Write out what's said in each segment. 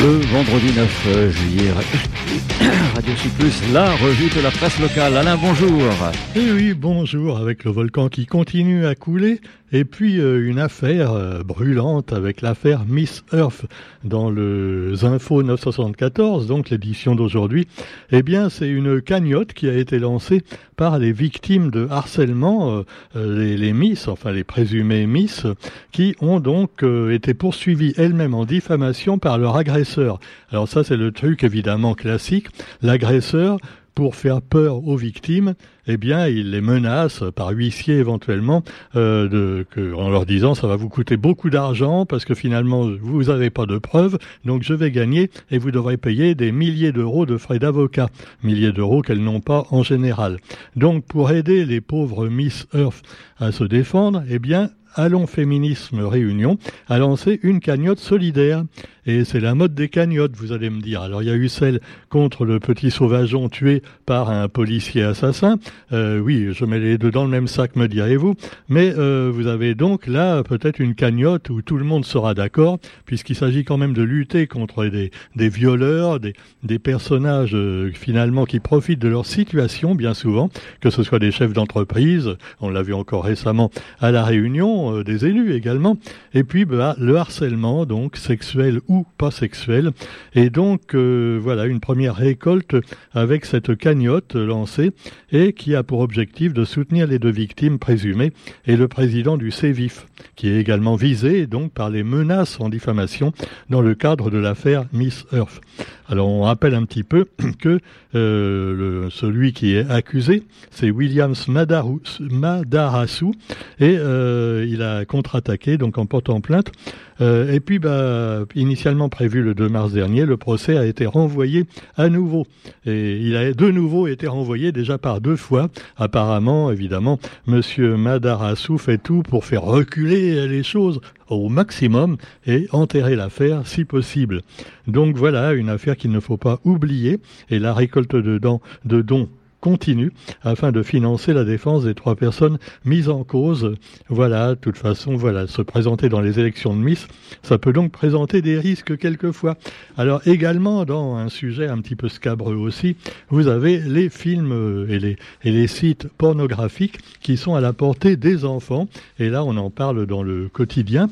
Le vendredi 9 juillet, Radio Plus, la revue de la presse locale. Alain, bonjour. Eh oui, bonjour, avec le volcan qui continue à couler, et puis euh, une affaire euh, brûlante avec l'affaire Miss Earth dans le Info 974, donc l'édition d'aujourd'hui. Eh bien, c'est une cagnotte qui a été lancée par les victimes de harcèlement, euh, les, les, Miss, enfin les présumées Miss, qui ont donc été poursuivies elles-mêmes en diffamation par leur agresseur. Alors ça, c'est le truc évidemment classique. L'agresseur pour faire peur aux victimes, eh bien, il les menace par huissier éventuellement, euh, que, en leur disant ça va vous coûter beaucoup d'argent parce que finalement vous n'avez pas de preuves, donc je vais gagner et vous devrez payer des milliers d'euros de frais d'avocat, milliers d'euros qu'elles n'ont pas en général. Donc, pour aider les pauvres Miss Earth à se défendre, eh bien, Allons Féminisme Réunion a lancé une cagnotte solidaire. Et c'est la mode des cagnottes, vous allez me dire. Alors il y a eu celle contre le petit sauvageon tué par un policier assassin. Euh, oui, je mets les deux dans le même sac, me direz-vous. Mais euh, vous avez donc là peut-être une cagnotte où tout le monde sera d'accord, puisqu'il s'agit quand même de lutter contre des, des violeurs, des, des personnages euh, finalement qui profitent de leur situation bien souvent, que ce soit des chefs d'entreprise, on l'a vu encore récemment à la Réunion, euh, des élus également, et puis bah, le harcèlement, donc sexuel ou pas sexuel. Et donc euh, voilà une première récolte avec cette cagnotte lancée et qui a pour objectif de soutenir les deux victimes présumées et le président du CEVIF, qui est également visé donc par les menaces en diffamation dans le cadre de l'affaire Miss Earth. Alors on rappelle un petit peu que euh, celui qui est accusé, c'est Williams Madarasu, et il a contre-attaqué donc en portant plainte. Euh, et puis, bah, initialement prévu le 2 mars dernier, le procès a été renvoyé à nouveau. Et il a de nouveau été renvoyé déjà par deux fois. Apparemment, évidemment, Monsieur Madarasu fait tout pour faire reculer les choses au maximum et enterrer l'affaire si possible. Donc voilà, une affaire qu'il ne faut pas oublier. Et la récolte de, de dons continue afin de financer la défense des trois personnes mises en cause. Voilà, de toute façon, voilà, se présenter dans les élections de Miss, ça peut donc présenter des risques quelquefois. Alors également, dans un sujet un petit peu scabreux aussi, vous avez les films et les, et les sites pornographiques qui sont à la portée des enfants. Et là, on en parle dans le quotidien.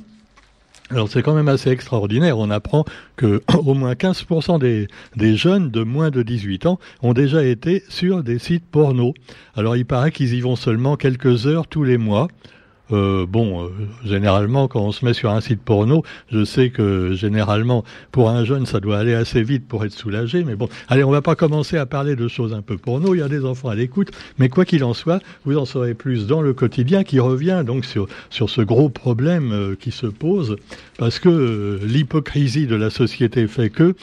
Alors c'est quand même assez extraordinaire. On apprend que au moins 15% des, des, jeunes de moins de 18 ans ont déjà été sur des sites porno. Alors il paraît qu'ils y vont seulement quelques heures tous les mois. Euh, bon, euh, généralement, quand on se met sur un site porno, je sais que généralement, pour un jeune, ça doit aller assez vite pour être soulagé. Mais bon, allez, on va pas commencer à parler de choses un peu porno. Il y a des enfants à l'écoute, mais quoi qu'il en soit, vous en saurez plus dans le quotidien qui revient donc sur ce gros problème euh, qui se pose parce que l'hypocrisie de la société fait que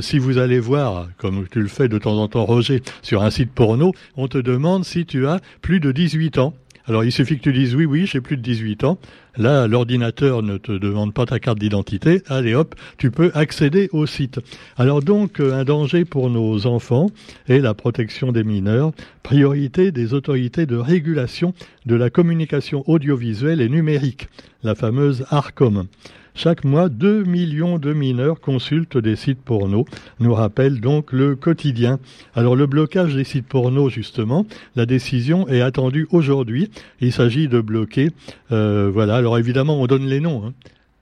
si vous allez voir, comme tu le fais de temps en temps, Roger, sur un site porno, on te demande si tu as plus de 18 ans. Alors il suffit que tu dises oui, oui, j'ai plus de 18 ans. Là, l'ordinateur ne te demande pas ta carte d'identité. Allez hop, tu peux accéder au site. Alors donc, euh, un danger pour nos enfants est la protection des mineurs, priorité des autorités de régulation de la communication audiovisuelle et numérique, la fameuse ARCOM. Chaque mois, 2 millions de mineurs consultent des sites porno, nous rappelle donc le quotidien. Alors le blocage des sites porno, justement, la décision est attendue aujourd'hui. Il s'agit de bloquer, euh, voilà, alors évidemment on donne les noms. Hein.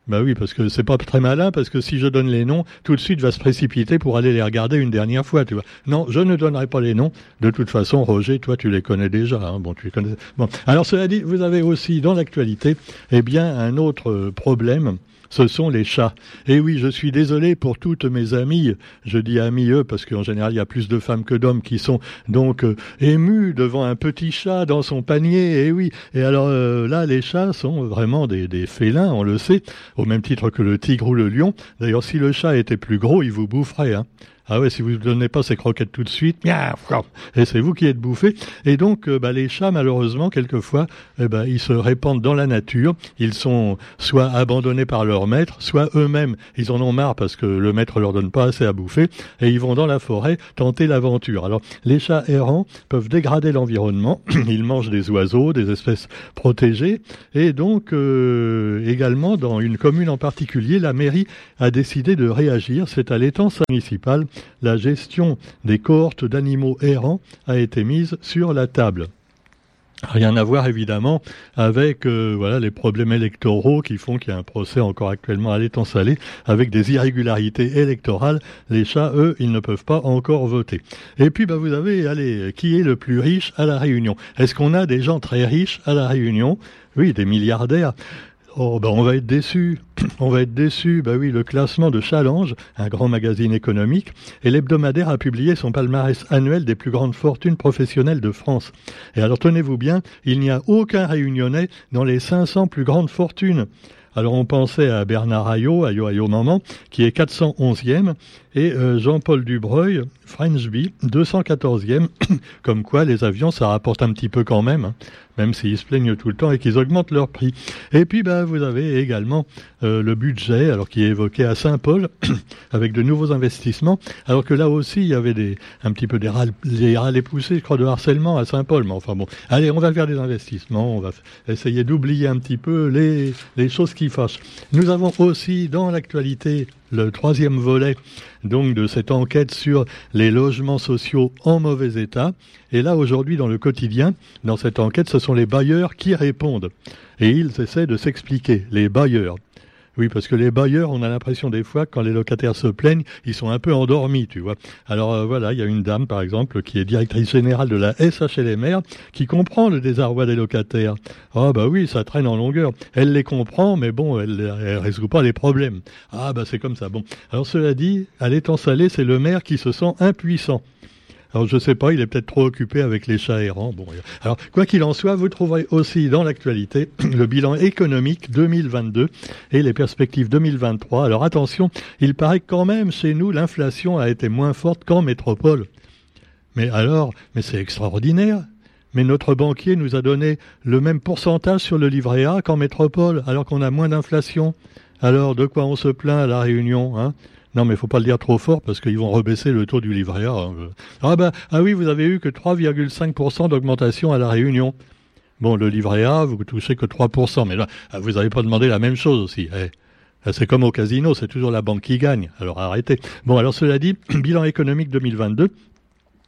Bah oui, parce que c'est pas très malin, parce que si je donne les noms, tout de suite va se précipiter pour aller les regarder une dernière fois, tu vois. Non, je ne donnerai pas les noms. De toute façon, Roger, toi, tu les connais déjà. Hein. Bon, tu les connais. Bon, alors cela dit, vous avez aussi dans l'actualité, eh bien, un autre euh, problème ce sont les chats. Et oui, je suis désolé pour toutes mes amies, je dis amies eux parce qu'en général il y a plus de femmes que d'hommes qui sont donc euh, émues devant un petit chat dans son panier. Et oui, et alors euh, là les chats sont vraiment des, des, félins, on le sait, au même titre que le tigre ou le lion. D'ailleurs si le chat était plus gros, il vous boufferait. Hein. Ah ouais, si vous ne donnez pas ces croquettes tout de suite, et c'est vous qui êtes bouffé. Et donc, euh, bah, les chats, malheureusement, quelquefois, eh ben, ils se répandent dans la nature. Ils sont soit abandonnés par leur maître, soit eux-mêmes, ils en ont marre parce que le maître leur donne pas assez à bouffer, et ils vont dans la forêt tenter l'aventure. Alors, les chats errants peuvent dégrader l'environnement. ils mangent des oiseaux, des espèces protégées, et donc euh, également dans une commune en particulier, la mairie a décidé de réagir. C'est à l'étang municipal. La gestion des cohortes d'animaux errants a été mise sur la table. Rien à voir évidemment avec euh, voilà les problèmes électoraux qui font qu'il y a un procès encore actuellement à l'étang salé avec des irrégularités électorales. Les chats, eux, ils ne peuvent pas encore voter. Et puis bah vous avez allez qui est le plus riche à la Réunion? Est-ce qu'on a des gens très riches à la Réunion? Oui, des milliardaires. Oh, ben on va être déçus. On va être déçus. Ben oui, le classement de Challenge, un grand magazine économique, et l'hebdomadaire a publié son palmarès annuel des plus grandes fortunes professionnelles de France. Et alors tenez-vous bien, il n'y a aucun réunionnais dans les 500 plus grandes fortunes. Alors on pensait à Bernard Ayot, Ayot Ayot Maman, qui est 411e, et euh, Jean-Paul Dubreuil, Bee, 214e, comme quoi les avions ça rapporte un petit peu quand même, hein, même s'ils se plaignent tout le temps et qu'ils augmentent leur prix. Et puis bah, vous avez également euh, le budget, alors qui est évoqué à Saint-Paul, avec de nouveaux investissements, alors que là aussi il y avait un petit peu des râles, des râles poussés, je crois, de harcèlement à Saint-Paul, mais enfin bon, allez, on va faire des investissements, on va essayer d'oublier un petit peu les, les choses qui fâchent. Nous avons aussi dans l'actualité le troisième volet donc de cette enquête sur les logements sociaux en mauvais état. Et là, aujourd'hui, dans le quotidien, dans cette enquête, ce sont les bailleurs qui répondent. Et ils essaient de s'expliquer, les bailleurs. Oui, parce que les bailleurs, on a l'impression des fois, quand les locataires se plaignent, ils sont un peu endormis, tu vois. Alors euh, voilà, il y a une dame, par exemple, qui est directrice générale de la SHLMR, qui comprend le désarroi des locataires. Ah bah oui, ça traîne en longueur. Elle les comprend, mais bon, elle ne résout pas les problèmes. Ah bah c'est comme ça. Bon, alors cela dit, à l'étang salé, c'est le maire qui se sent impuissant. Alors je sais pas, il est peut-être trop occupé avec les chats errants. Bon, alors quoi qu'il en soit, vous trouverez aussi dans l'actualité le bilan économique 2022 et les perspectives 2023. Alors attention, il paraît que quand même chez nous l'inflation a été moins forte qu'en métropole. Mais alors, mais c'est extraordinaire. Mais notre banquier nous a donné le même pourcentage sur le livret A qu'en métropole, alors qu'on a moins d'inflation. Alors, de quoi on se plaint à la Réunion hein? Non, mais il faut pas le dire trop fort parce qu'ils vont rebaisser le taux du livret A. Hein. Ah, bah, ah oui, vous avez eu que 3,5% d'augmentation à la Réunion. Bon, le livret A, vous touchez que 3%, mais ah, vous n'avez pas demandé la même chose aussi. Eh. Ah, c'est comme au casino, c'est toujours la banque qui gagne. Alors arrêtez. Bon, alors cela dit, bilan économique 2022,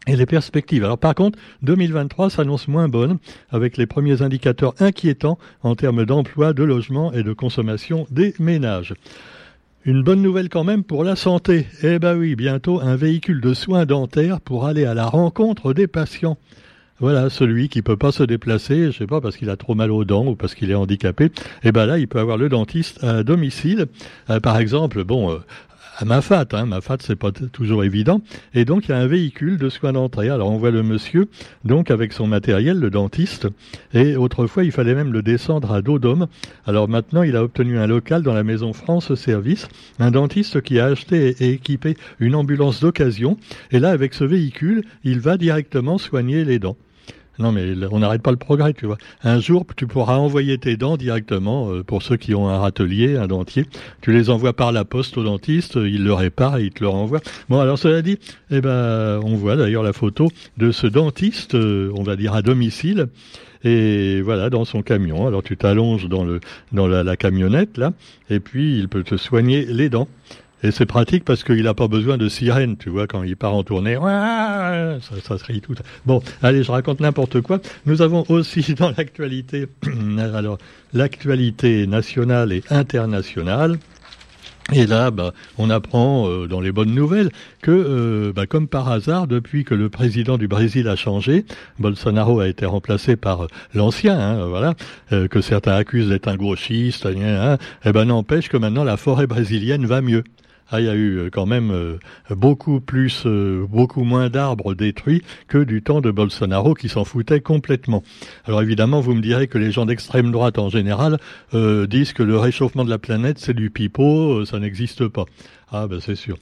et les perspectives. Alors par contre, 2023 s'annonce moins bonne, avec les premiers indicateurs inquiétants en termes d'emploi, de logement et de consommation des ménages. Une bonne nouvelle quand même pour la santé. Eh ben oui, bientôt un véhicule de soins dentaires pour aller à la rencontre des patients. Voilà, celui qui peut pas se déplacer, je sais pas, parce qu'il a trop mal aux dents ou parce qu'il est handicapé, eh ben là, il peut avoir le dentiste à domicile. Euh, par exemple, bon, euh, à Mafat. Hein. Mafat, c'est pas toujours évident. Et donc, il y a un véhicule de soins d'entrée. Alors, on voit le monsieur, donc, avec son matériel, le dentiste. Et autrefois, il fallait même le descendre à dos d'homme. Alors maintenant, il a obtenu un local dans la maison France Service. Un dentiste qui a acheté et équipé une ambulance d'occasion. Et là, avec ce véhicule, il va directement soigner les dents. Non, mais on n'arrête pas le progrès, tu vois. Un jour, tu pourras envoyer tes dents directement, euh, pour ceux qui ont un râtelier, un dentier. Tu les envoies par la poste au dentiste, il le répare et il te le renvoie. Bon, alors cela dit, eh ben, on voit d'ailleurs la photo de ce dentiste, euh, on va dire à domicile. Et voilà, dans son camion. Alors tu t'allonges dans le dans la camionnette là, et puis il peut te soigner les dents. Et c'est pratique parce qu'il n'a pas besoin de sirène, tu vois, quand il part en tournée. Ça, ça se rit tout. Bon, allez, je raconte n'importe quoi. Nous avons aussi dans l'actualité, alors, l'actualité nationale et internationale. Et là, bah, on apprend euh, dans les bonnes nouvelles que, euh, bah, comme par hasard, depuis que le président du Brésil a changé, Bolsonaro a été remplacé par euh, l'ancien, hein, voilà, que certains accusent d'être un gauchiste, hein, et ben n'empêche que maintenant la forêt brésilienne va mieux. Ah, il y a eu euh, quand même euh, beaucoup plus, euh, beaucoup moins d'arbres détruits que du temps de Bolsonaro qui s'en foutait complètement. Alors évidemment, vous me direz que les gens d'extrême droite en général disent que le réchauffement de la planète c'est du pipeau, ça n'existe pas. Ah ben c'est sûr.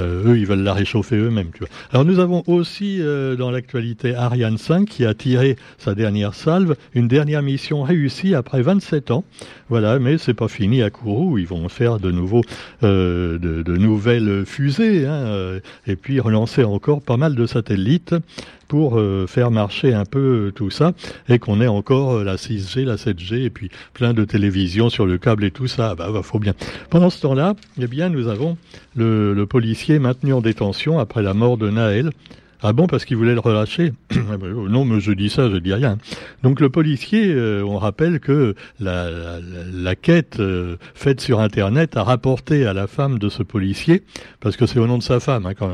Euh, eux, ils veulent la réchauffer eux-mêmes. Tu vois. Alors nous avons aussi euh, dans l'actualité Ariane 5 qui a tiré sa dernière salve, une dernière mission réussie après 27 ans. Voilà, mais c'est pas fini à Kourou. Ils vont faire de nouveau euh, de, de, nouvelles fusées hein, et puis relancer encore pas mal de satellites pour euh, faire marcher un peu tout ça et qu'on ait encore la 6G, la 7G et puis plein de télévisions sur le câble et tout ça. Bah, bah faut bien. Pendant ce temps-là, eh bien, nous avons le, le policier maintenu en détention après la mort de Naël. Ah bon, parce qu'il voulait le relâcher ah ben, oh, Non, mais je dis ça, je dis rien. Donc le policier, euh, on rappelle que la, quête euh, faite sur Internet a rapporté à la femme de ce policier, parce que c'est au nom de sa femme, hein, quand,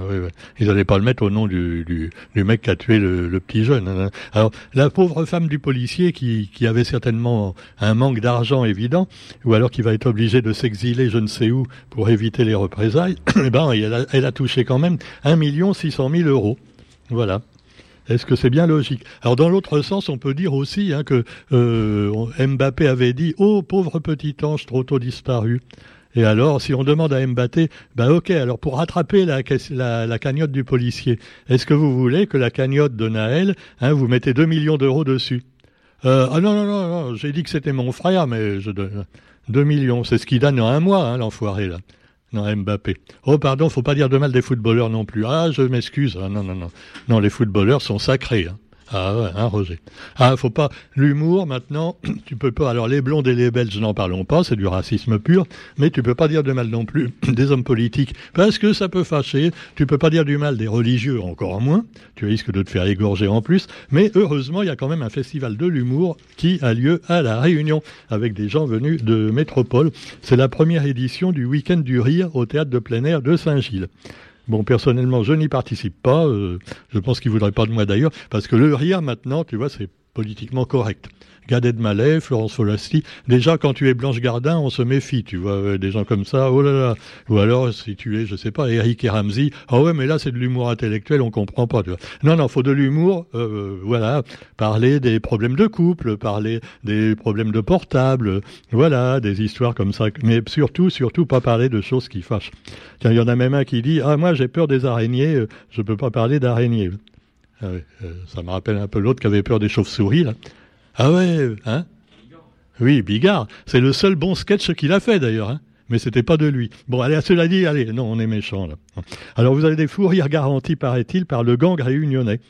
ils n'allaient pas le mettre au nom du, mec qui a tué le, petit jeune. Hein. Alors la pauvre femme du policier qui, avait certainement un manque d'argent évident, ou alors qui va être obligé de s'exiler je ne sais où pour éviter les représailles, eh ben, elle a, elle a touché quand même 1 600 000 euros. Voilà. Est-ce que c'est bien logique? Alors dans l'autre sens, on peut dire aussi hein, que euh, Mbappé avait dit « Oh, pauvre petit ange trop tôt disparu ». Et alors, si on demande à Mbappé, ben ok, alors pour rattraper la, la, la cagnotte du policier, est-ce que vous voulez que la cagnotte de Naël, hein, vous mettez 2 millions d'euros dessus? Euh, Ah non, non, non, non j'ai dit que c'était mon frère, mais je donne 2 millions, c'est ce qu'il donne en un mois, hein, l'enfoiré là. Non, Mbappé. Oh, pardon, faut pas dire de mal des footballeurs non plus. Ah, je m'excuse. Ah, non, non, non. Non, les footballeurs sont sacrés. Hein. Ah ouais, hein, Roger. Ah, faut pas. L'humour, maintenant, tu peux pas. Alors, les blondes et les belges, n'en parlons pas, c'est du racisme pur, mais tu peux pas dire de mal non plus des hommes politiques, parce que ça peut fâcher. Tu peux pas dire du mal des religieux, encore moins. Tu risques de te faire égorger en plus. Mais heureusement, il y a quand même un festival de l'humour qui a lieu à La Réunion, avec des gens venus de métropole. C'est la première édition du Week-end du Rire au théâtre de plein air de Saint-Gilles. Bon, personnellement, je n'y participe pas. Euh, je pense qu'ils voudraient pas de moi d'ailleurs, parce que le rire maintenant, tu vois, c'est politiquement correct. Gad Elmaleh, Florence Folasti. Déjà, quand tu es Blanche Gardin, on se méfie, tu vois, euh, des gens comme ça, oh là là. Ou alors, si tu es, je sais pas, Eric et Ramsey, ah ouais, mais là, c'est de l'humour intellectuel, on comprend pas, tu vois. Non, non, faut de l'humour, euh, voilà, parler des problèmes de couple, parler des problèmes de portable, voilà, des histoires comme ça. Mais surtout, surtout, pas parler de choses qui fâchent. Tiens, il y en a même un qui dit, ah, moi, j'ai peur des araignées, euh, je peux pas parler d'araignées. Ah euh, ça me rappelle un peu l'autre qui avait peur des chauves-souris, là. Ah ouais, hein? Oui, Bigard. C'est le seul bon sketch qu'il a fait d'ailleurs. Hein mais c'était pas de lui. Bon, allez, à cela dit, allez, non, on est méchant là. Alors vous avez des fous rires garantis, paraît-il, par le gang réunionnais.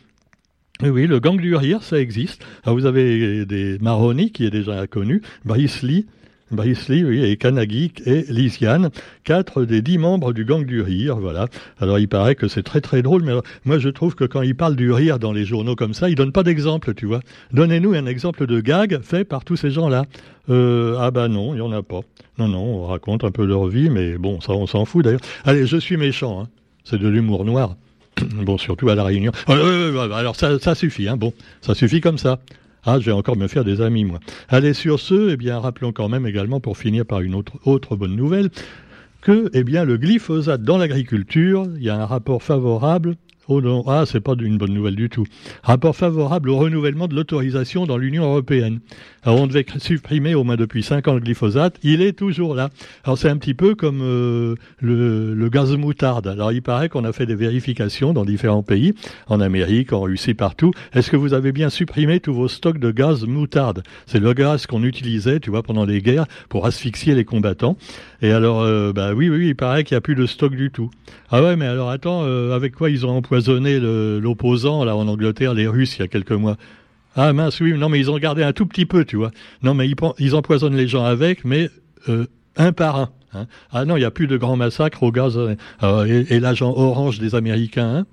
Oui, le gang du rire, ça existe. Alors vous avez des Maroni, qui est déjà connu, Brice Lee, Brice Lee, oui, et Kanagi et Lisiane, quatre des dix membres du gang du rire, voilà. Alors il paraît que c'est très très drôle, mais alors, moi je trouve que quand ils parlent du rire dans les journaux comme ça, ils donnent pas d'exemple, tu vois. Donnez-nous un exemple de gag fait par tous ces gens-là. Euh, ah bah non, il y en a pas. Non, non, on raconte un peu leur vie, mais bon, ça on s'en fout d'ailleurs. Allez, je suis méchant, hein. c'est de l'humour noir. bon, surtout à la Réunion. Euh, alors ça, ça suffit, hein. bon, ça suffit comme ça. Ah, je vais encore me faire des amis, moi. Allez, sur ce, eh bien, rappelons quand même également, pour finir par une autre, autre bonne nouvelle, que, eh bien, le glyphosate dans l'agriculture, il y a un rapport favorable Oh non, ah, c'est pas une bonne nouvelle du tout. Rapport favorable au renouvellement de l'autorisation dans l'Union européenne. Alors, on devait supprimer au moins depuis 5 ans le glyphosate. Il est toujours là. Alors, c'est un petit peu comme euh, le, le, gaz moutarde. Alors, il paraît qu'on a fait des vérifications dans différents pays, en Amérique, en Russie, partout. Est-ce que vous avez bien supprimé tous vos stocks de gaz moutarde? C'est le gaz qu'on utilisait, tu vois, pendant les guerres pour asphyxier les combattants. Et alors, euh, bah oui, oui, il paraît qu'il n'y a plus de stock du tout. Ah ouais, mais alors attends, euh, avec quoi ils ont empoisonné l'opposant là en Angleterre, les Russes, il y a quelques mois? Ah mince, oui, non, mais ils ont gardé un tout petit peu, tu vois. Non, mais ils, empoisonnent les gens avec, mais euh, un par un. Hein. Ah non, il n'y a plus de grands massacres au gaz. et, et l'agent orange des Américains, hein.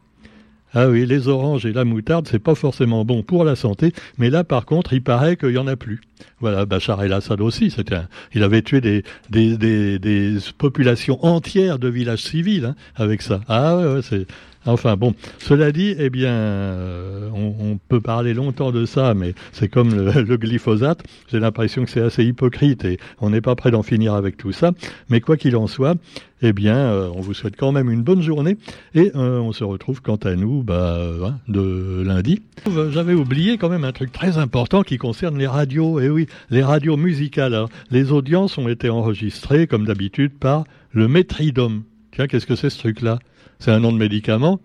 Ah oui, les oranges et la moutarde, c'est pas forcément bon pour la santé, mais là, par contre, il paraît qu'il y en a plus. Voilà, Bachar el-Assad aussi, c'était il avait tué des, des, des, des, populations entières de villages civils hein, avec ça. Ah ouais, ouais c'est Enfin bon, cela dit, eh bien, euh, on, peut parler longtemps de ça, mais c'est comme le, glyphosate. J'ai l'impression que c'est assez hypocrite et on n'est pas prêt d'en finir avec tout ça. Mais quoi qu'il en soit, eh bien, euh, on vous souhaite quand même une bonne journée et euh, on se retrouve quant à nous bah, hein, de lundi. J'avais oublié quand même un truc très important qui concerne les radios. Eh oui, les radios musicales. les audiences ont été enregistrées comme d'habitude par le Métridum Tiens, qu'est-ce que c'est ce truc-là? C'est un nom de médicament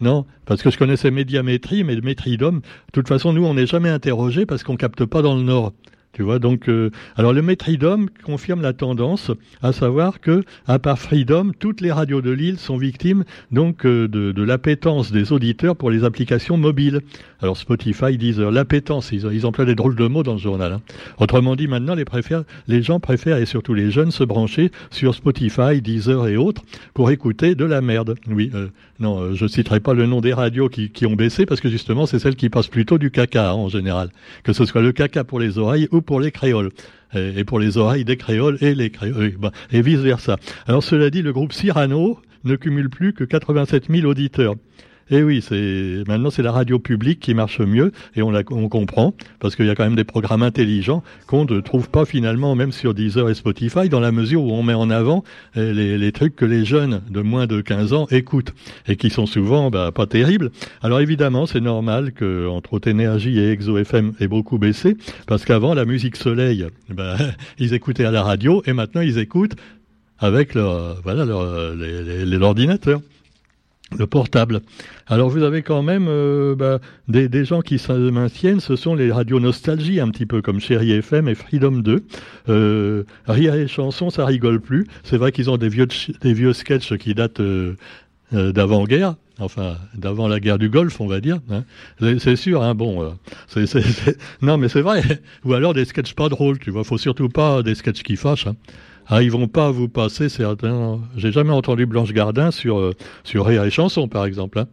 non, parce que je connaissais médiamétrie, mais métridome, de toute façon, nous, on n'est jamais interrogé parce qu'on capte pas dans le Nord. Tu vois, donc, euh, alors le Métridum confirme la tendance, à savoir que, à part Freedom, toutes les radios de l'île sont victimes donc euh, de, de l'appétence des auditeurs pour les applications mobiles. Alors Spotify, Deezer, l'appétence, ils, ils emploient des drôles de mots dans le journal. Hein. Autrement dit, maintenant, les gens préfèrent, et surtout les jeunes, se brancher sur Spotify, Deezer et autres pour écouter de la merde. Oui, euh, non, je citerai pas le nom des radios qui, ont baissé parce que justement, c'est celles qui passent plutôt du caca hein, en général. Que ce soit le caca pour les oreilles ou pour les créoles et pour les oreilles des créoles et les créoles, et vice versa. Alors cela dit, le groupe Cyrano ne cumule plus que 87 000 auditeurs. Et eh oui, c'est maintenant c'est la radio publique qui marche mieux et on, la, on comprend parce qu'il y a quand même des programmes intelligents qu'on ne trouve pas finalement même sur Deezer et Spotify dans la mesure où on met en avant eh, les, trucs que les jeunes de moins de 15 ans écoutent et qui sont souvent bah, pas terribles. Alors évidemment, c'est normal que entre Haute Énergie et Exo FM beaucoup baissé parce qu'avant la musique soleil, bah, ils écoutaient à la radio et maintenant ils écoutent avec leur voilà leur l'ordinateur le portable. Alors vous avez quand même euh, bah, des, gens qui se maintiennent, ce sont les radios nostalgie, un petit peu comme Chéri FM et Freedom 2. Euh, rire et chansons, ça rigole plus. C'est vrai qu'ils ont des vieux, des vieux sketchs qui datent euh, euh d'avant-guerre, enfin d'avant la guerre du Golfe, on va dire. Hein. C'est sûr, hein, bon, non mais c'est vrai. Ou alors des sketchs pas drôles, tu vois. Faut surtout pas des sketchs qui fâchent. Hein. Ah, ils vont pas vous passer certains. J'ai jamais entendu Blanche Gardin sur euh, sur et Chanson, par exemple. Hein.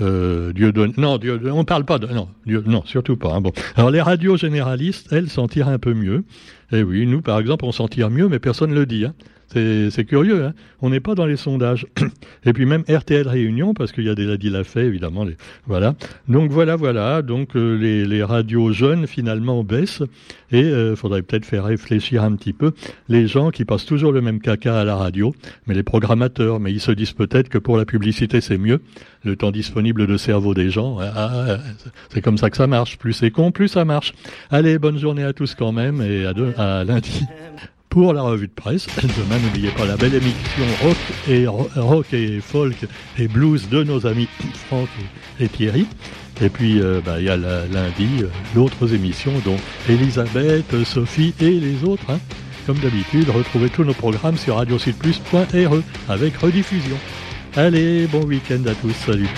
Euh, Dieu donne. Non, Dieu, on parle pas de. Non, Dieu, non, surtout pas. Hein. Alors les radios généralistes, elles s'en tirent un peu mieux. Eh oui, nous, par exemple, on s'en tire mieux, mais personne ne le dit. Hein. C'est curieux, hein on n'est pas dans les sondages. Et puis même RTL Réunion, parce qu'il y a des dit l'a fait, évidemment. Voilà. Donc voilà, voilà. Donc euh, les, radios jeunes, finalement, baissent. Et il euh, faudrait peut-être faire réfléchir un petit peu les gens qui passent toujours le même caca à la radio, mais les programmateurs. Mais ils se disent peut-être que pour la publicité, c'est mieux. Le temps disponible de cerveau des gens, ah, ah, ah, c'est comme ça que ça marche. Plus c'est con, plus ça marche. Allez, bonne journée à tous quand même, et à, à lundi pour la revue de presse. Demain, n'oubliez pas la belle émission rock et, rock et folk et blues de nos amis Franck et, Thierry. Et puis, euh, bah, il y a lundi euh, d'autres émissions, dont Elisabeth, Sophie et les autres. Hein. Comme d'habitude, retrouvez tous nos programmes sur radiosudplus.re avec rediffusion. Allez, bon week-end à tous, salut